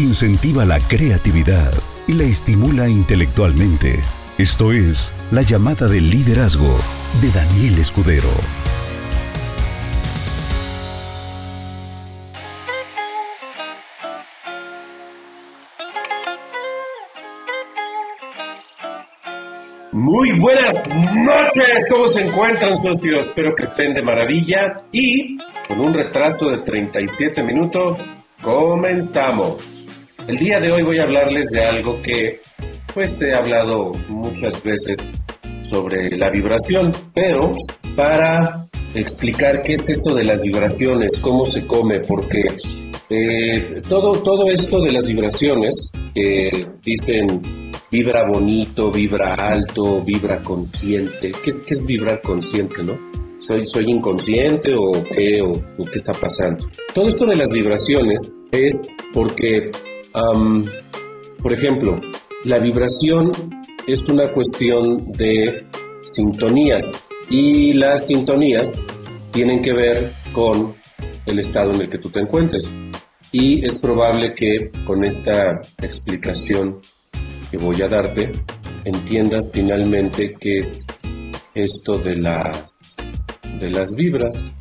incentiva la creatividad y la estimula intelectualmente. Esto es La llamada del liderazgo de Daniel Escudero. Muy buenas noches, ¿cómo se encuentran socios? Espero que estén de maravilla y con un retraso de 37 minutos, comenzamos. El día de hoy voy a hablarles de algo que pues he hablado muchas veces sobre la vibración, pero para explicar qué es esto de las vibraciones, cómo se come, porque eh, todo, todo esto de las vibraciones que dicen vibra bonito, vibra alto, vibra consciente. ¿Qué es, qué es vibrar consciente, no? ¿Soy, ¿Soy inconsciente o qué, o, qué está pasando? Todo esto de las vibraciones es porque, por ejemplo, la vibración es una cuestión de sintonías y las sintonías tienen que ver con el estado en el que tú te encuentres. Y es probable que con esta explicación que voy a darte, entiendas finalmente qué es esto de las, de las vibras.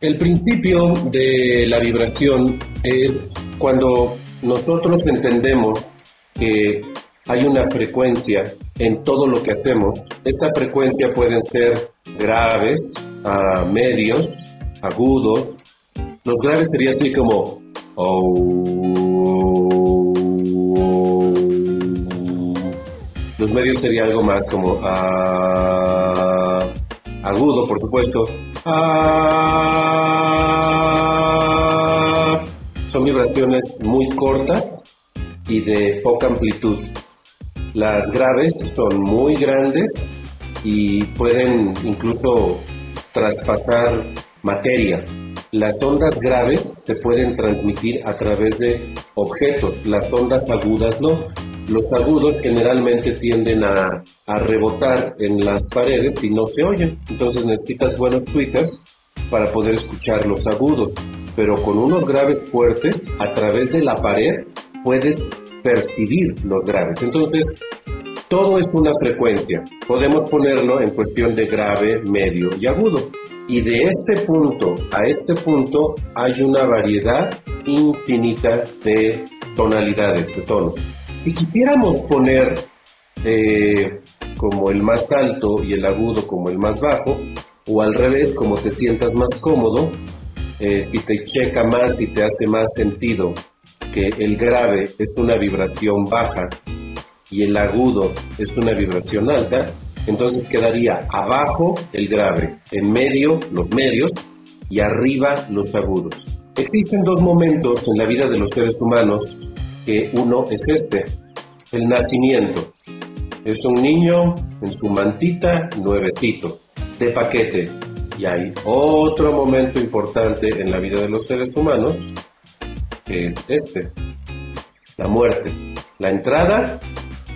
El principio de la vibración es cuando nosotros entendemos que hay una frecuencia en todo lo que hacemos. Esta frecuencia pueden ser graves, medios, agudos. Los graves sería así como Los medios sería algo más como ah, agudo, por supuesto. Ah, son vibraciones muy cortas y de poca amplitud. Las graves son muy grandes y pueden incluso traspasar materia. Las ondas graves se pueden transmitir a través de objetos, las ondas agudas no. Los agudos generalmente tienden a, rebotar en las paredes y no se oyen. Entonces necesitas buenos tweeters para poder escuchar los agudos. Pero con unos graves fuertes, a través de la pared, puedes percibir los graves. Entonces, todo es una frecuencia. Podemos ponerlo en cuestión de grave, medio y agudo. Y de este punto a este punto hay una variedad infinita de tonalidades, de tonos. Si quisiéramos poner eh, como el más alto y el agudo como el más bajo, o al revés, como te sientas más cómodo, eh, si te checa más, y te hace más sentido que el grave es una vibración baja y el agudo es una vibración alta, entonces quedaría abajo el grave, en medio los medios y arriba los agudos. Existen dos momentos en la vida de los seres humanos que uno es este, el nacimiento. Es un niño en su mantita nuevecito, de paquete. Y hay otro momento importante en la vida de los seres humanos, que es este, la muerte, la entrada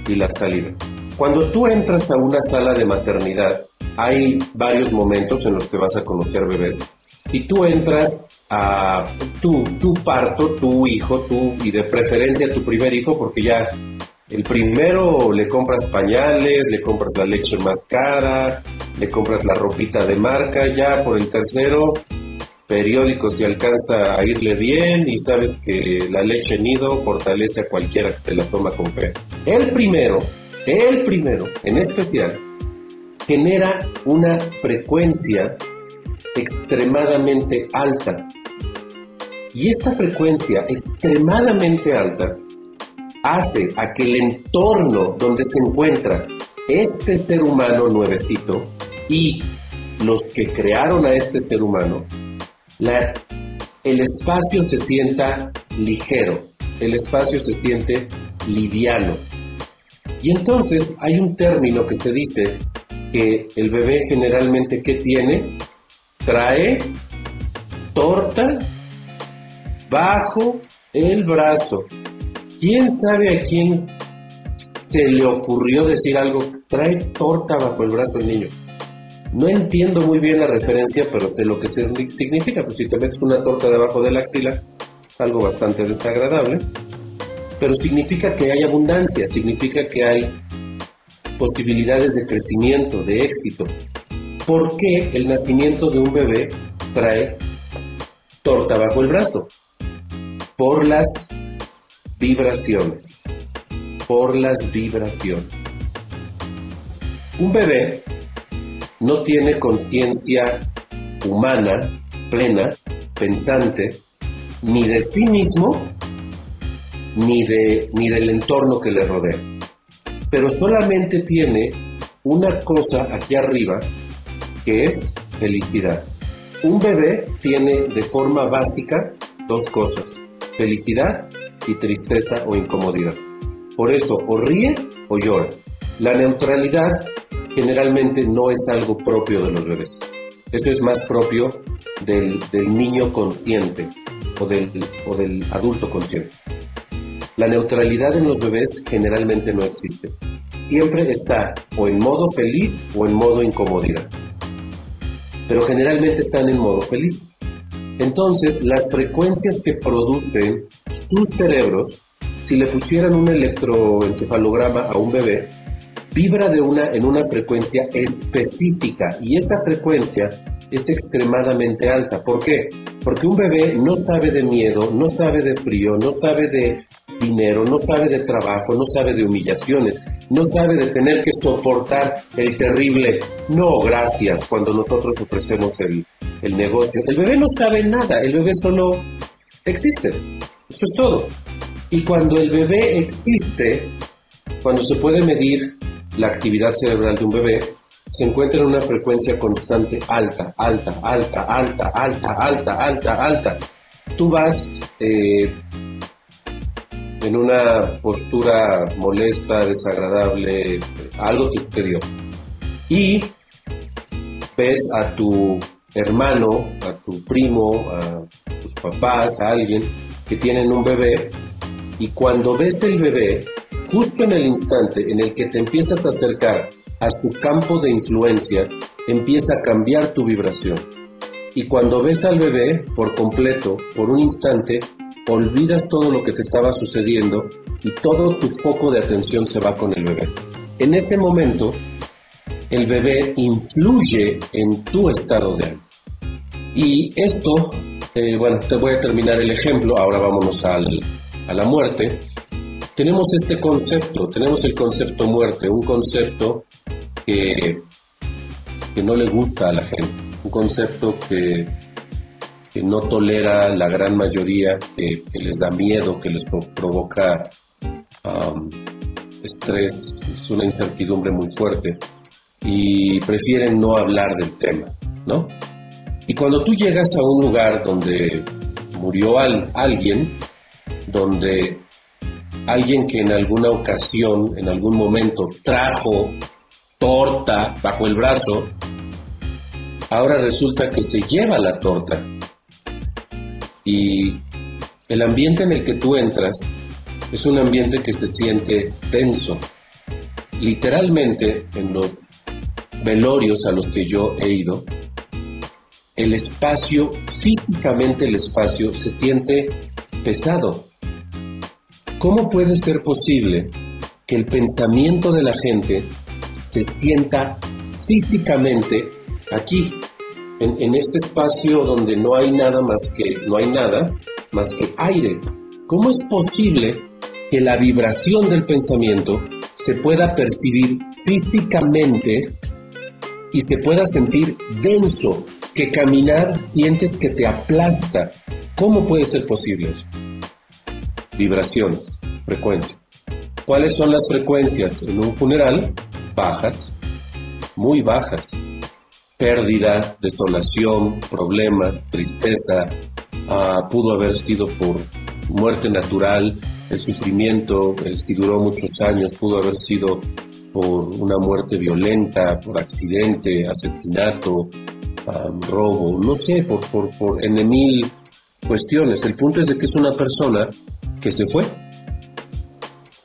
y la salida. Cuando tú entras a una sala de maternidad, hay varios momentos en los que vas a conocer bebés. Si tú entras a tu, tu parto, tu hijo, tú y de preferencia tu primer hijo, porque ya el primero le compras pañales, le compras la leche más cara, le compras la ropita de marca, ya por el tercero periódico si alcanza a irle bien y sabes que la leche nido fortalece a cualquiera que se la toma con fe. El primero, el primero en especial, genera una frecuencia extremadamente alta. Y esta frecuencia extremadamente alta hace a que el entorno donde se encuentra este ser humano nuevecito y los que crearon a este ser humano, el espacio se sienta ligero, el espacio se siente liviano. Y entonces hay un término que se dice que el bebé generalmente ¿qué tiene? Trae torta bajo el brazo. ¿Quién sabe a quién se le ocurrió decir algo? Trae torta bajo el brazo el niño. No entiendo muy bien la referencia, pero sé lo que significa. Pues si te metes una torta debajo de la axila, algo bastante desagradable. pero significa que hay abundancia, significa que hay posibilidades de crecimiento, de éxito. ¿Por qué el nacimiento de un bebé trae torta bajo el brazo? Por las vibraciones, por las vibraciones. Un bebé no tiene conciencia humana, plena, pensante, ni de sí mismo, ni, de, ni del entorno que le rodea. Pero solamente tiene una cosa aquí arriba, que es felicidad. Un bebé tiene de forma básica dos cosas, felicidad y tristeza o incomodidad. Por eso o ríe o llora. La neutralidad generalmente no es algo propio de los bebés. Eso es más propio del, niño consciente o del, o del adulto consciente. La neutralidad en los bebés generalmente no existe. Siempre está o en modo feliz o en modo incomodidad. Pero generalmente están en modo feliz. Entonces, las frecuencias que producen sus cerebros, si le pusieran un electroencefalograma a un bebé, vibra de una, en una frecuencia específica y esa frecuencia es extremadamente alta. ¿Por qué? Porque un bebé no sabe de miedo, no sabe de frío, no sabe de dinero, no sabe de trabajo, no sabe de humillaciones, no sabe de tener que soportar el terrible no gracias cuando nosotros ofrecemos el, el negocio. El bebé no sabe nada, el bebé solo existe. Eso es todo. Y cuando el bebé existe, cuando se puede medir la actividad cerebral de un bebé, se encuentra en una frecuencia constante alta, alta, alta, alta, alta, alta, alta, alta. Tú vas eh, en una postura molesta, desagradable, algo te sucedió. Y ves a tu hermano, a tu primo, a tus papás, a alguien que tienen un bebé, y cuando ves el bebé, justo en el instante en el que te empiezas a acercar a su campo de influencia, empieza a cambiar tu vibración. Y cuando ves al bebé por completo, por un instante, olvidas todo lo que te estaba sucediendo y todo tu foco de atención se va con el bebé. En ese momento, el bebé influye en tu estado de ánimo. Y esto, eh, bueno, te voy a terminar el ejemplo, ahora vámonos al, a la muerte. Tenemos este concepto, tenemos el concepto muerte, un concepto que, que no le gusta a la gente, un concepto que que no tolera la gran mayoría, que, les da miedo, que les provoca estrés, es una incertidumbre muy fuerte y prefieren no hablar del tema, ¿no? Y cuando tú llegas a un lugar donde murió alguien, donde alguien que en alguna ocasión, en algún momento trajo torta bajo el brazo, ahora resulta que se lleva la torta y el ambiente en el que tú entras es un ambiente que se siente tenso. Literalmente, en los velorios a los que yo he ido, el espacio, físicamente el espacio, se siente pesado. ¿Cómo puede ser posible que el pensamiento de la gente se sienta físicamente aquí, en, este espacio donde no hay nada más que, no hay nada más que aire. ¿Cómo es posible que la vibración del pensamiento se pueda percibir físicamente y se pueda sentir denso, que caminar sientes que te aplasta? ¿Cómo puede ser posible eso? Vibraciones, frecuencia. ¿Cuáles son las frecuencias en un funeral? Bajas, muy bajas pérdida, desolación, problemas, tristeza, ah, pudo haber sido por muerte natural, el sufrimiento, si duró muchos años, pudo haber sido por una muerte violenta, por accidente, asesinato, robo, no sé, por, por, por N mil cuestiones. El punto es de que es una persona que se fue,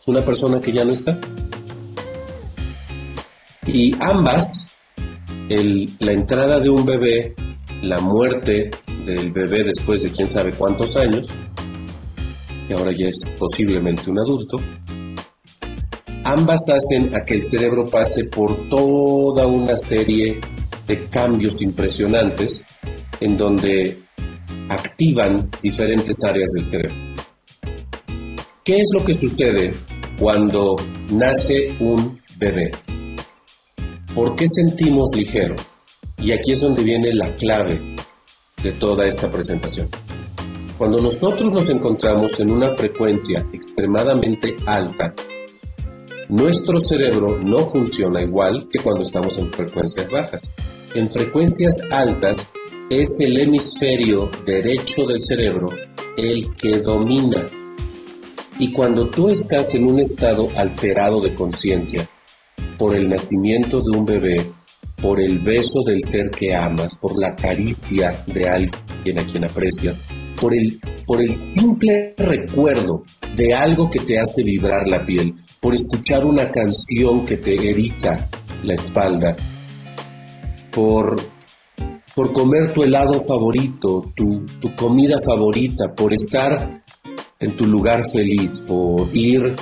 una persona que ya no está. Y ambas la entrada de un bebé, la muerte del bebé después de quién sabe cuántos años, que ahora ya es posiblemente un adulto, ambas hacen a que el cerebro pase por toda una serie de cambios impresionantes en donde activan diferentes áreas del cerebro. ¿Qué es lo que sucede cuando nace un bebé? ¿Por qué sentimos ligero? Y aquí es donde viene la clave de toda esta presentación. Cuando nosotros nos encontramos en una frecuencia extremadamente alta, nuestro cerebro no funciona igual que cuando estamos en frecuencias bajas. En frecuencias altas es el hemisferio derecho del cerebro el que domina. Y cuando tú estás en un estado alterado de conciencia, por el nacimiento de un bebé, por el beso del ser que amas, por la caricia de alguien a quien aprecias, por el, por el simple recuerdo de algo que te hace vibrar la piel, por escuchar una canción que te eriza la espalda, por, por comer tu helado favorito, tu, tu comida favorita, por estar en tu lugar feliz, por ir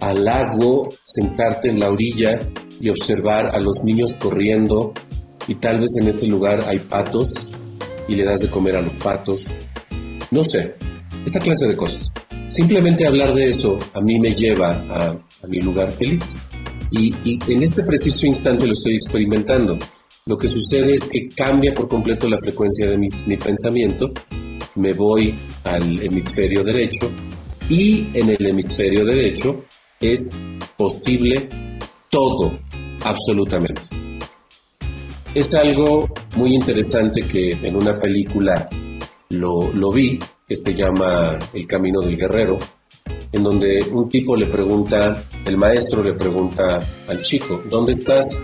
al lago, sentarte en la orilla y observar a los niños corriendo y tal vez en ese lugar hay patos y le das de comer a los patos. No sé, esa clase de cosas. Simplemente hablar de eso a mí me lleva a, mi lugar feliz. Y, en este preciso instante lo estoy experimentando. Lo que sucede es que cambia por completo la frecuencia de mi pensamiento. Me voy al hemisferio derecho y en el hemisferio derecho es posible todo, absolutamente. Es algo muy interesante que en una película lo, lo vi, que se llama El Camino del Guerrero, en donde un tipo le pregunta, el maestro le pregunta al chico, ¿dónde estás?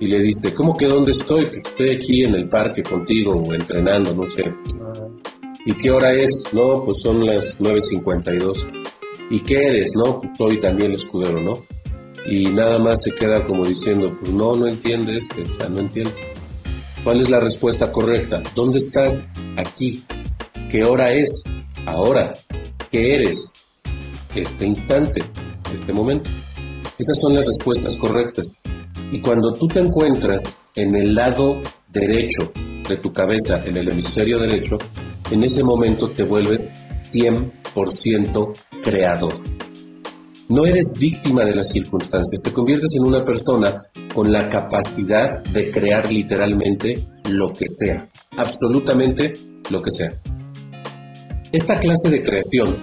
Y le dice, ¿cómo que dónde estoy? Pues estoy aquí en el parque contigo o entrenando, no sé. ¿Y qué hora es? No, pues son las 9.52. ¿Y qué eres? No, pues soy Daniel Escudero, ¿no? y nada más se queda como diciendo, pues no, no entiendes, que ya no entiendo. ¿Cuál es la respuesta correcta? ¿Dónde estás? Aquí. ¿Qué hora es? Ahora. ¿Qué eres? Este instante, este momento. Esas son las respuestas correctas. Y cuando tú te encuentras en el lado derecho de tu cabeza, en el hemisferio derecho, en ese momento te vuelves 100% creador. No eres víctima de las circunstancias, te conviertes en una persona con la capacidad de crear literalmente lo que sea, absolutamente lo que sea. Esta clase de creación,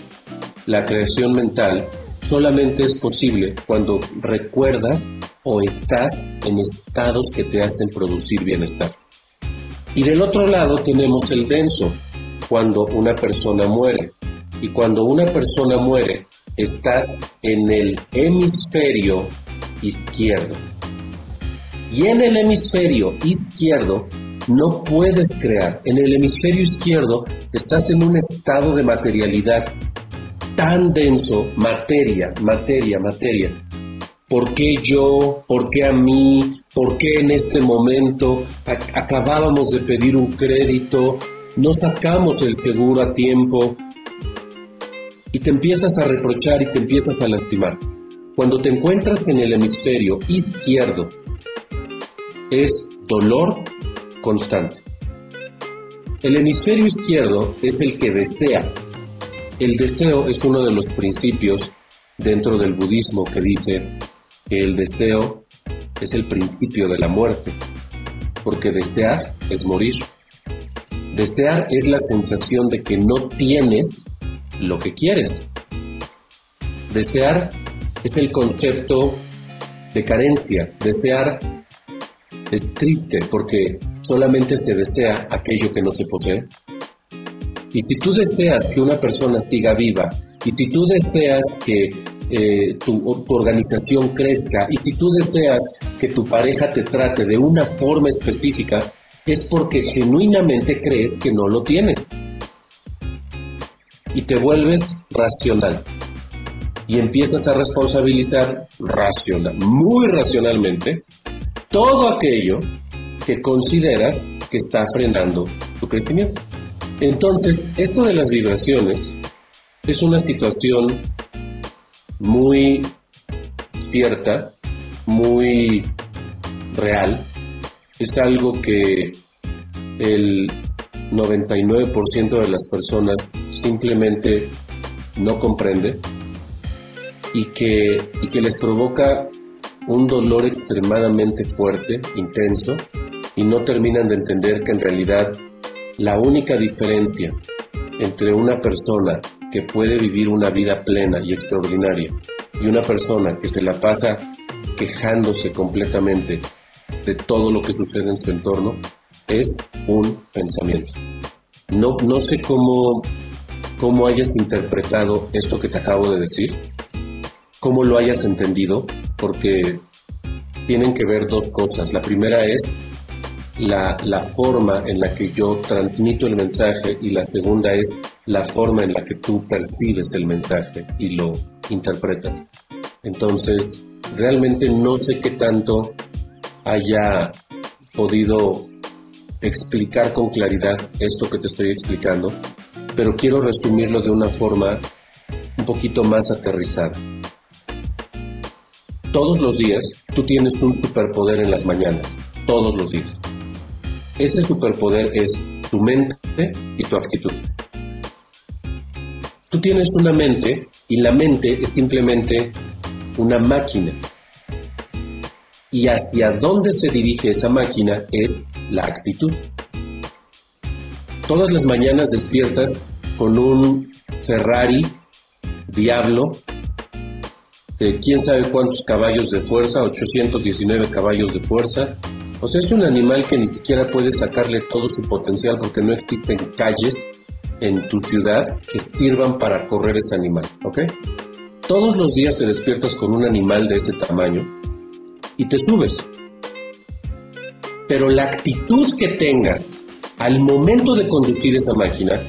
la creación mental, solamente es posible cuando recuerdas o estás en estados que te hacen producir bienestar. Y del otro lado tenemos el denso, cuando una persona muere. Y cuando una persona muere, estás en el hemisferio izquierdo. Y en el hemisferio izquierdo no puedes crear. En el hemisferio izquierdo estás en un estado de materialidad tan denso, materia, materia, materia. ¿Por qué yo? ¿Por qué a mí? ¿Por qué en este momento acabábamos de pedir un crédito? No sacamos el seguro a tiempo, y te empiezas a reprochar y te empiezas a lastimar. Cuando te encuentras en el hemisferio izquierdo, es dolor constante. El hemisferio izquierdo es el que desea. El deseo es uno de los principios dentro del budismo que dice que el deseo es el principio de la muerte, porque desear es morir. Desear es la sensación de que no tienes lo que quieres. Desear es el concepto de carencia. Desear es triste porque solamente se desea aquello que no se posee. Y si tú deseas que una persona siga viva, y si tú deseas que eh, tu, tu, organización crezca, y si tú deseas que tu pareja te trate de una forma específica, es porque genuinamente crees que no lo tienes y te vuelves racional. Y empiezas a responsabilizar racional, muy racionalmente, todo aquello que consideras que está frenando tu crecimiento. Entonces, esto de las vibraciones Es una situación muy cierta, muy real. Es algo que el 99% de las personas simplemente no comprende y que, y que les provoca un dolor extremadamente fuerte, intenso, y no terminan de entender que en realidad la única diferencia entre una persona que puede vivir una vida plena y extraordinaria y una persona que se la pasa quejándose completamente de todo lo que sucede en su entorno es un pensamiento. No, no sé cómo, cómo hayas interpretado esto que te acabo de decir, cómo lo hayas entendido, porque tienen que ver dos cosas. La primera es la, la, forma en la que yo transmito el mensaje y la segunda es la forma en la que tú percibes el mensaje y lo interpretas. Entonces, realmente no sé qué tanto haya podido explicar con claridad esto que te estoy explicando, pero quiero resumirlo de una forma un poquito más aterrizada. Todos los días tú tienes un superpoder en las mañanas, todos los días. Ese superpoder es tu mente y tu actitud. Tú tienes una mente y la mente es simplemente una máquina. Y hacia dónde se dirige esa máquina es la actitud. Todas las mañanas despiertas con un Ferrari Diablo de quién sabe cuántos caballos de fuerza, 819 caballos de fuerza. O sea, es un animal que ni siquiera puede sacarle todo su potencial porque no existen calles en tu ciudad que sirvan para correr ese animal, ¿ok? Todos los días te despiertas con un animal de ese tamaño y te subes. Pero la actitud que tengas al momento de conducir esa máquina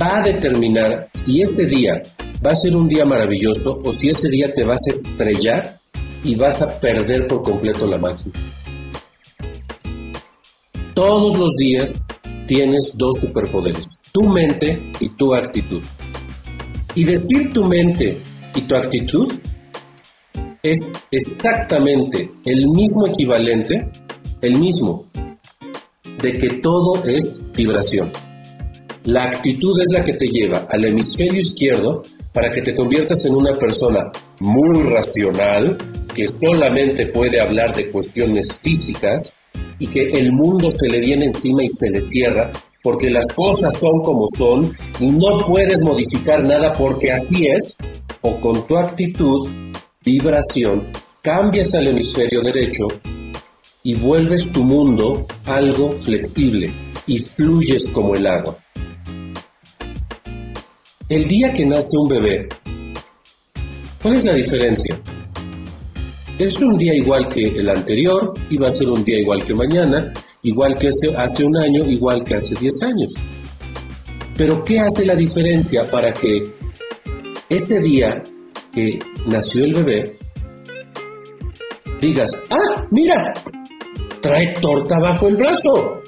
va a determinar si ese día va a ser un día maravilloso o si ese día te vas a estrellar y vas a perder por completo la máquina. Todos los días tienes dos superpoderes, tu mente y tu actitud. Y decir tu mente y tu actitud es exactamente el mismo equivalente, el mismo, de que todo es vibración. La actitud es la que te lleva al hemisferio izquierdo para que te conviertas en una persona muy racional, que solamente puede hablar de cuestiones físicas y que el mundo se le viene encima y se le cierra porque las cosas son como son y no puedes modificar nada porque así es, o con tu actitud, vibración, cambias al hemisferio derecho y vuelves tu mundo algo flexible y fluyes como el agua. El día que nace un bebé, ¿cuál es la diferencia? Es un día igual que el anterior y va a ser un día igual que mañana, igual que hace, un año, igual que hace 10 años. Pero ¿qué hace la diferencia para que ese día nació el bebé digas, ah, mira, trae torta bajo el brazo?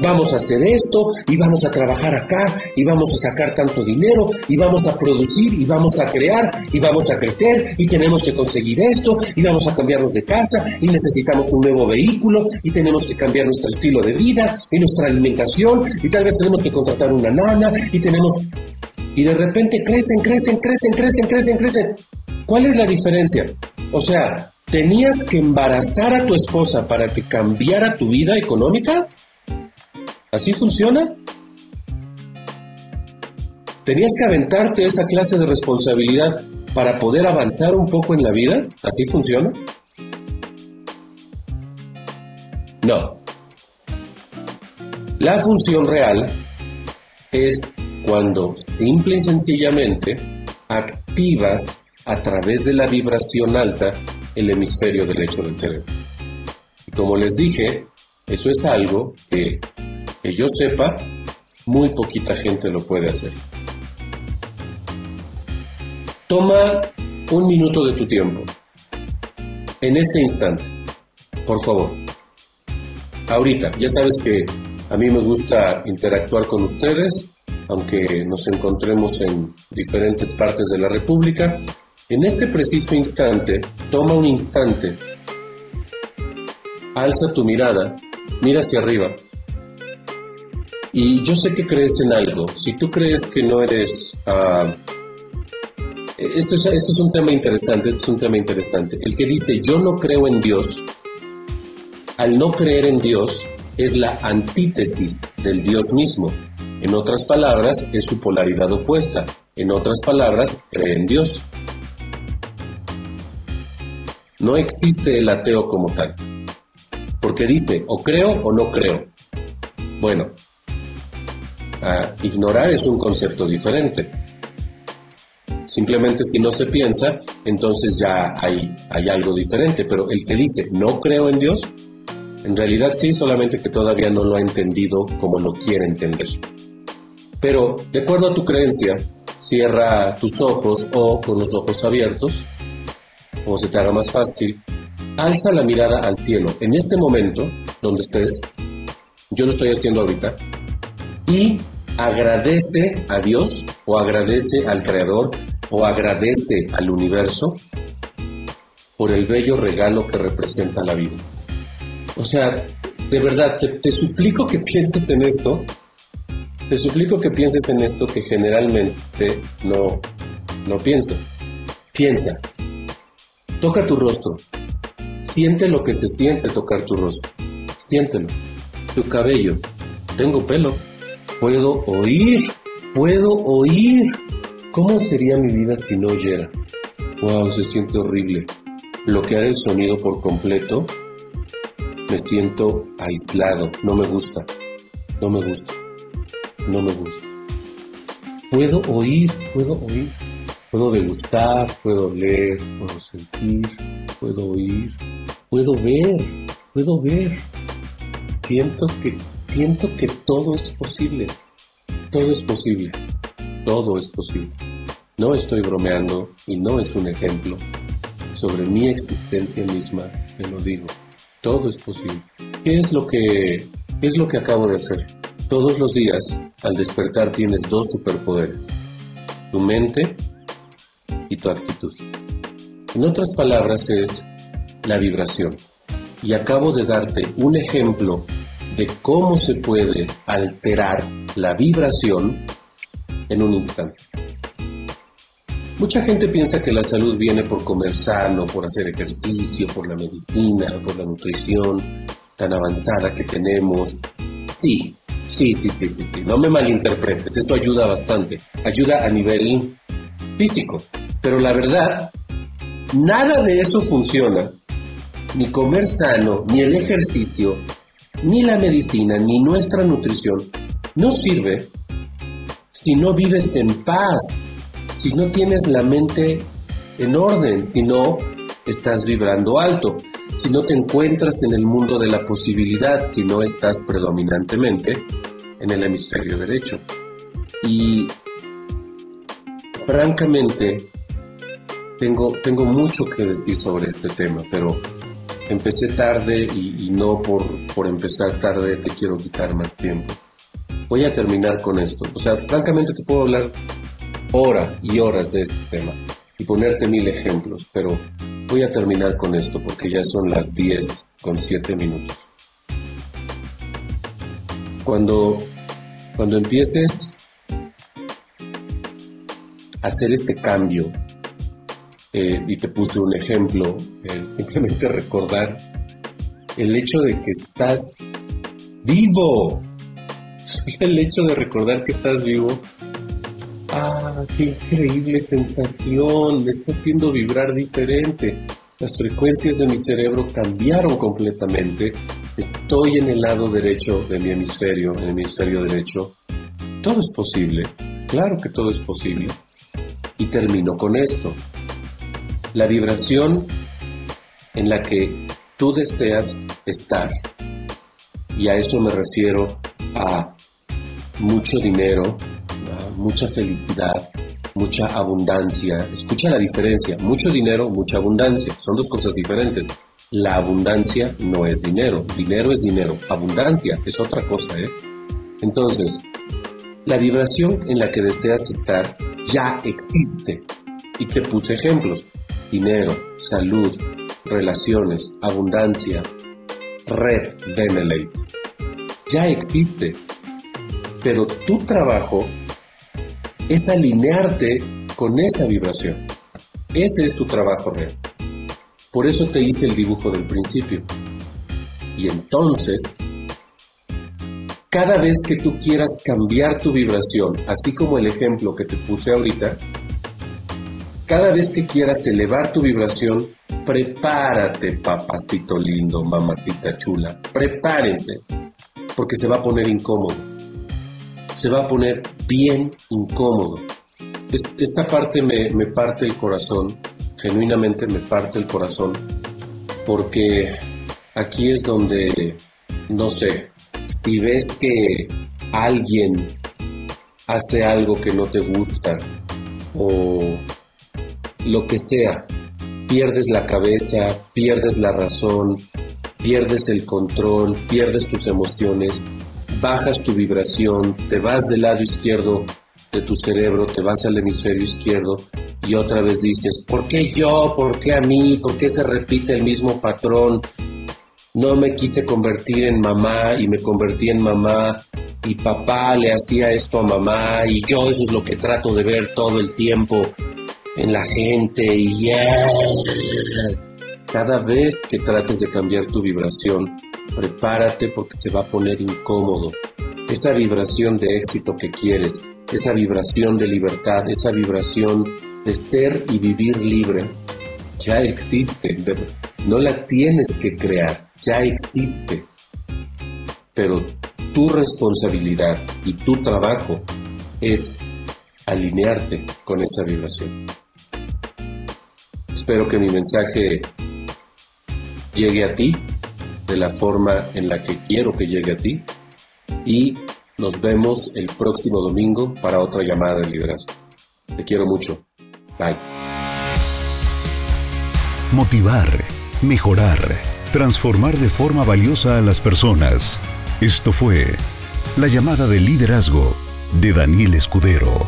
vamos a hacer esto y vamos a trabajar acá y vamos a sacar tanto dinero y vamos a producir y vamos a crear y vamos a crecer y tenemos que conseguir esto y vamos a cambiarnos de casa y necesitamos un nuevo vehículo y tenemos que cambiar nuestro estilo de vida y nuestra alimentación y tal vez tenemos que contratar una nana y tenemos... Y de repente crecen, crecen, crecen, crecen, crecen, crecen. ¿Cuál es la diferencia? O sea, ¿tenías que embarazar a tu esposa para que cambiara tu vida económica? ¿Así funciona? ¿Tenías que aventarte esa clase de responsabilidad para poder avanzar un poco en la vida? ¿Así funciona? No. La función real es cuando simple y sencillamente activas a través de la vibración alta el hemisferio derecho del cerebro. Y como les dije, eso es algo que que yo sepa, muy poquita gente lo puede hacer. Toma un minuto de tu tiempo. En este instante, por favor. Ahorita, ya sabes que a mí me gusta interactuar con ustedes aunque nos encontremos en diferentes partes de la República, en este preciso instante, toma un instante, alza tu mirada, mira hacia arriba. Y yo sé que crees en algo. Si tú crees que no eres... Uh, esto, es, esto es un tema interesante, este es un tema interesante. El que dice yo no creo en Dios, al no creer en Dios, es la antítesis del Dios mismo. En otras palabras, es su polaridad opuesta. En otras palabras, cree en Dios. No existe el ateo como tal. Porque dice, o creo o no creo. Bueno, ignorar es un concepto diferente. Simplemente si no se piensa, entonces ya hay, algo diferente. Pero el que dice, no creo en Dios, en realidad sí, solamente que todavía no lo ha entendido como lo quiere entender. Pero, de acuerdo a tu creencia, cierra tus ojos o con los ojos abiertos, o se te haga más fácil, alza la mirada al cielo. En este momento, donde estés, yo lo estoy haciendo ahorita, y agradece a Dios, o agradece al Creador, o agradece al universo por el bello regalo que representa la vida. O sea, de verdad, te, suplico que pienses en esto, te suplico que pienses en esto que generalmente no, no piensas. Piensa, toca tu rostro, siente lo que se siente tocar tu rostro, siéntelo, tu cabello, tengo pelo, puedo oír, puedo oír. ¿Cómo sería mi vida si no oyera? Wow, se siente horrible. Bloquear el sonido por completo me siento aislado, no me gusta, no me gusta, no me gusta. Puedo oír, puedo oír, puedo degustar, puedo leer, puedo sentir, puedo oír, puedo ver, puedo ver. Siento que, siento que todo es posible, todo es posible, todo es posible. No estoy bromeando y no es un ejemplo. Sobre mi existencia misma te lo digo. Todo es posible. ¿Qué es lo que, es lo que acabo de hacer? Todos los días, al despertar, tienes dos superpoderes. Tu mente y tu actitud. En otras palabras, es la vibración. Y acabo de darte un ejemplo de cómo se puede alterar la vibración en un instante. Mucha gente piensa que la salud viene por comer sano, por hacer ejercicio, por la medicina, por la nutrición tan avanzada que tenemos. Sí, sí, sí, sí, sí, sí. No me malinterpretes, eso ayuda bastante. Ayuda a nivel físico. Pero la verdad, nada de eso funciona. Ni comer sano, ni el ejercicio, ni la medicina, ni nuestra nutrición no sirve si no vives en paz, si no tienes la mente en orden, si no estás vibrando alto, si no te encuentras en el mundo de la posibilidad, si no estás predominantemente en el hemisferio derecho. Y francamente, tengo, tengo mucho que decir sobre este tema, pero empecé tarde y, y no por, por empezar tarde te quiero quitar más tiempo. Voy a terminar con esto. O sea, francamente te puedo hablar horas y horas de este tema y ponerte mil ejemplos, pero voy a terminar con esto porque ya son las 10 con 7 minutos. Cuando, cuando empieces a hacer este cambio, eh, y te puse un ejemplo, simplemente recordar el hecho de que estás vivo. El hecho de recordar que estás vivo ¡Ah, qué increíble sensación! Me está haciendo vibrar diferente. Las frecuencias de mi cerebro cambiaron completamente. Estoy en el lado derecho de mi hemisferio, en el hemisferio derecho. Todo es posible. Claro que todo es posible. Y termino con esto. La vibración en la que tú deseas estar. Y a eso me refiero a mucho dinero, mucha felicidad, mucha abundancia. Escucha la diferencia, mucho dinero, mucha abundancia. Son dos cosas diferentes. La abundancia no es dinero, dinero es dinero, abundancia es otra cosa. ¿eh? Entonces, La vibración en la que deseas estar ya existe. Y te puse ejemplos. Dinero, salud, relaciones, abundancia, red Benelete. Ya existe. Pero tu trabajo es alinearte con esa vibración. Ese es tu trabajo real. Por eso te hice el dibujo del principio. Y entonces, cada vez que tú quieras cambiar tu vibración, así como el ejemplo que te puse ahorita, cada vez que quieras elevar tu vibración, prepárate, papacito lindo, mamacita chula, prepárense, porque se va a poner incómodo. Se va a poner bien incómodo. Esta parte me, me parte el corazón, genuinamente me parte el corazón, porque aquí es donde, no sé, si ves que alguien hace algo que no te gusta o lo que sea, pierdes la cabeza, pierdes la razón, pierdes el control, pierdes tus emociones, bajas tu vibración, te vas del lado izquierdo de tu cerebro, te vas al hemisferio izquierdo y otra vez dices, ¿por qué yo? ¿Por qué a mí? ¿Por qué se repite el mismo patrón? No me quise convertir en mamá y me convertí en mamá y papá le hacía esto a mamá y yo eso es lo que trato de ver todo el tiempo en la gente y cada vez que trates de cambiar tu vibración, prepárate porque se va a poner incómodo. Esa vibración de éxito que quieres, esa vibración de libertad, esa vibración de ser y vivir libre, ya existe. No la tienes que crear, ya existe. Pero tu responsabilidad y tu trabajo es alinearte con esa vibración. Espero que mi mensaje llegue a ti de la forma en la que quiero que llegue a ti y nos vemos el próximo domingo para otra llamada de liderazgo. Te quiero mucho. Bye. Motivar, mejorar, transformar de forma valiosa a las personas. Esto fue la llamada de liderazgo de Daniel Escudero.